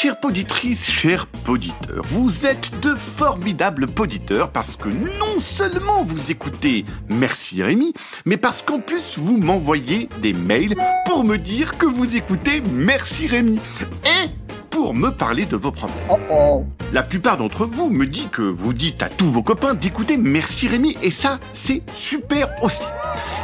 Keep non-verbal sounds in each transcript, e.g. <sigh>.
Chères poditrices, chers poditeurs, vous êtes de formidables poditeurs parce que non seulement vous écoutez Merci Rémi, mais parce qu'en plus vous m'envoyez des mails pour me dire que vous écoutez Merci Rémi. Et pour me parler de vos problèmes. La plupart d'entre vous me dit que vous dites à tous vos copains d'écouter Merci Rémi et ça c'est super aussi.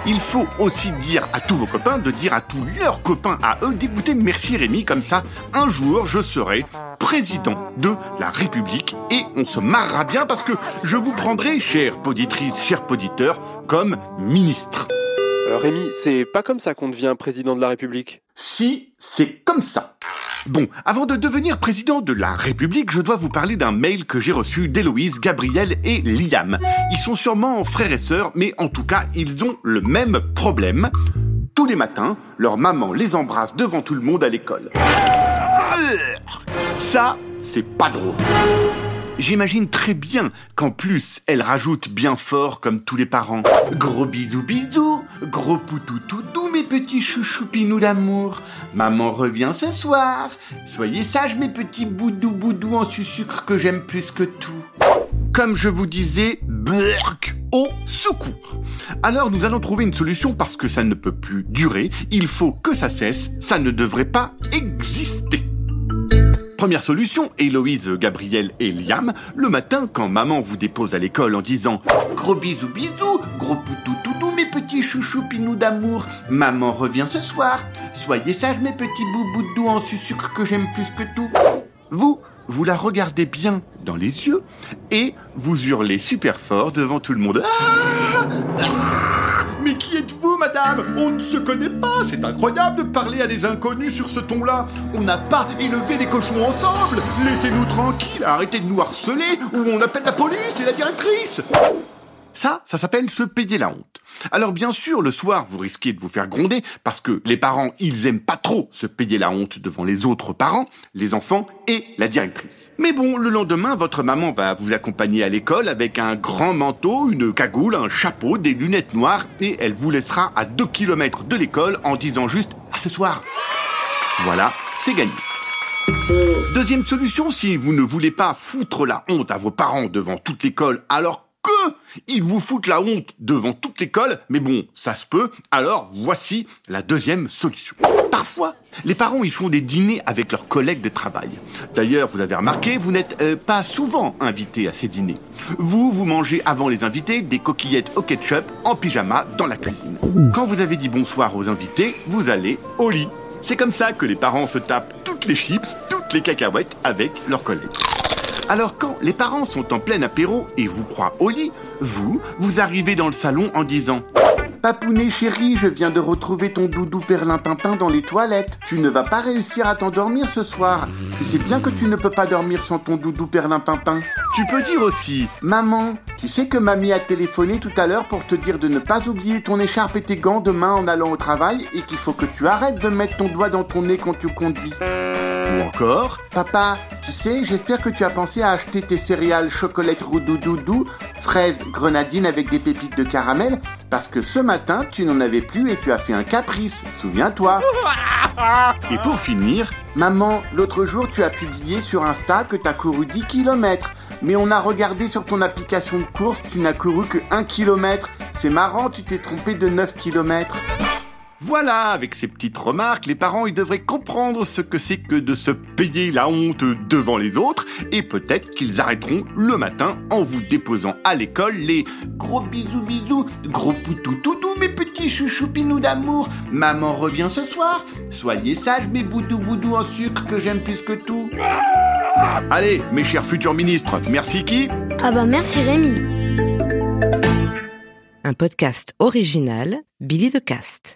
Il faut aussi dire à tous vos copains de dire à tous leurs copains à eux d'écouter Merci Rémi comme ça. Un jour, je serai président de la République et on se marrera bien parce que je vous prendrai, chère poditrice, chers poditeurs, comme ministre. Euh, Rémi, c'est pas comme ça qu'on devient président de la République? Si, c'est comme ça. Bon, avant de devenir président de la République, je dois vous parler d'un mail que j'ai reçu d'Héloïse, Gabriel et Liam. Ils sont sûrement frères et sœurs, mais en tout cas, ils ont le même problème. Tous les matins, leur maman les embrasse devant tout le monde à l'école. Ça, c'est pas drôle. J'imagine très bien qu'en plus, elle rajoute bien fort comme tous les parents. Gros bisous bisous, gros poutou tout mes petits chouchoupinous d'amour. Maman revient ce soir. Soyez sages mes petits boudou boudou en sucre que j'aime plus que tout. Comme je vous disais, burk au secours. Alors nous allons trouver une solution parce que ça ne peut plus durer. Il faut que ça cesse. Ça ne devrait pas exister. Première solution, Héloïse, Gabriel et Liam, le matin quand maman vous dépose à l'école en disant Gros bisous bisous, gros poutou doux mes petits chouchous pinous d'amour, maman revient ce soir, soyez sages mes petits boubous doux en sucre que j'aime plus que tout. Vous, vous la regardez bien dans les yeux et vous hurlez super fort devant tout le monde. Ah ah mais qui êtes-vous, madame? On ne se connaît pas, c'est incroyable de parler à des inconnus sur ce ton-là. On n'a pas élevé les cochons ensemble. Laissez-nous tranquilles, arrêtez de nous harceler, ou on appelle la police et la directrice. Ça, ça s'appelle se payer la honte. Alors bien sûr, le soir, vous risquez de vous faire gronder parce que les parents, ils aiment pas trop se payer la honte devant les autres parents, les enfants et la directrice. Mais bon, le lendemain, votre maman va vous accompagner à l'école avec un grand manteau, une cagoule, un chapeau, des lunettes noires et elle vous laissera à 2 km de l'école en disant juste à ce soir. Voilà, c'est gagné. Deuxième solution, si vous ne voulez pas foutre la honte à vos parents devant toute l'école alors ils vous foutent la honte devant toute l'école, mais bon, ça se peut. Alors voici la deuxième solution. Parfois, les parents ils font des dîners avec leurs collègues de travail. D'ailleurs, vous avez remarqué, vous n'êtes euh, pas souvent invité à ces dîners. Vous, vous mangez avant les invités des coquillettes au ketchup en pyjama dans la cuisine. Quand vous avez dit bonsoir aux invités, vous allez au lit. C'est comme ça que les parents se tapent toutes les chips, toutes les cacahuètes avec leurs collègues. Alors quand les parents sont en plein apéro et vous croient au lit, vous, vous arrivez dans le salon en disant Papounet chéri, je viens de retrouver ton doudou perlimpinpin dans les toilettes. Tu ne vas pas réussir à t'endormir ce soir. Tu sais bien que tu ne peux pas dormir sans ton doudou perlimpinpin. Tu peux dire aussi Maman, tu sais que mamie a téléphoné tout à l'heure pour te dire de ne pas oublier ton écharpe et tes gants demain en allant au travail et qu'il faut que tu arrêtes de mettre ton doigt dans ton nez quand tu conduis. Ou encore, papa, tu sais, j'espère que tu as pensé à acheter tes céréales chocolate doudou, fraises, grenadines avec des pépites de caramel, parce que ce matin, tu n'en avais plus et tu as fait un caprice, souviens-toi. <laughs> Et pour finir, maman, l'autre jour, tu as publié sur Insta que tu as couru 10 km, mais on a regardé sur ton application de course, tu n'as couru que 1 km. C'est marrant, tu t'es trompé de 9 km. Voilà, avec ces petites remarques, les parents ils devraient comprendre ce que c'est que de se payer la honte devant les autres et peut-être qu'ils arrêteront le matin en vous déposant à l'école les gros bisous bisous, gros poutou toutou mes petits chouchoupinous d'amour, maman revient ce soir, soyez sages mes boudou boudou en sucre que j'aime plus que tout. Allez, mes chers futurs ministres, merci qui? Ah bah merci Rémi. Un podcast original, Billy de Cast.